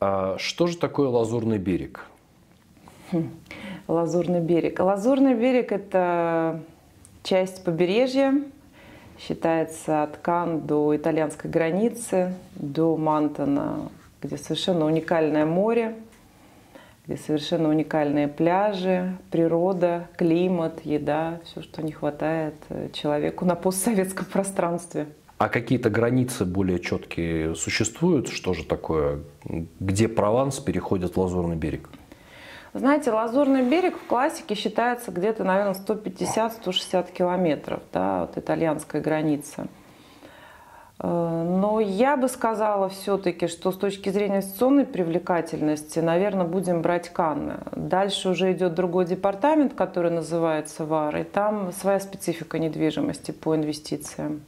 А что же такое Лазурный берег? Лазурный берег. Лазурный берег – это часть побережья, считается от Кан до итальянской границы, до Мантона, где совершенно уникальное море, где совершенно уникальные пляжи, природа, климат, еда, все, что не хватает э, человеку на постсоветском пространстве. А какие-то границы более четкие существуют? Что же такое? Где Прованс переходит в Лазурный берег? Знаете, Лазурный берег в классике считается где-то, наверное, 150-160 километров да, от итальянской границы. Э, но я бы сказала все-таки, что с точки зрения инвестиционной привлекательности, наверное, будем брать Канны. Дальше уже идет другой департамент, который называется ВАР, и там своя специфика недвижимости по инвестициям.